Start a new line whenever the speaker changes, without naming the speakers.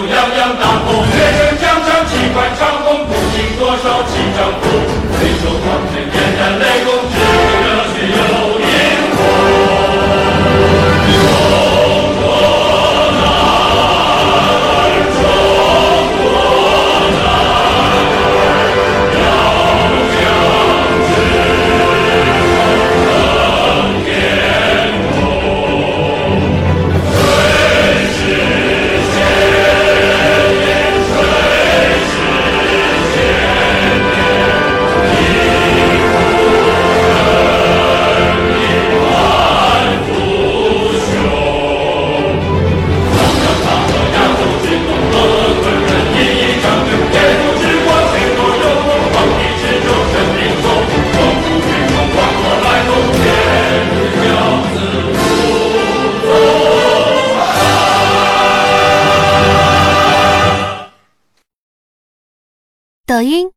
Hallelujah. 抖音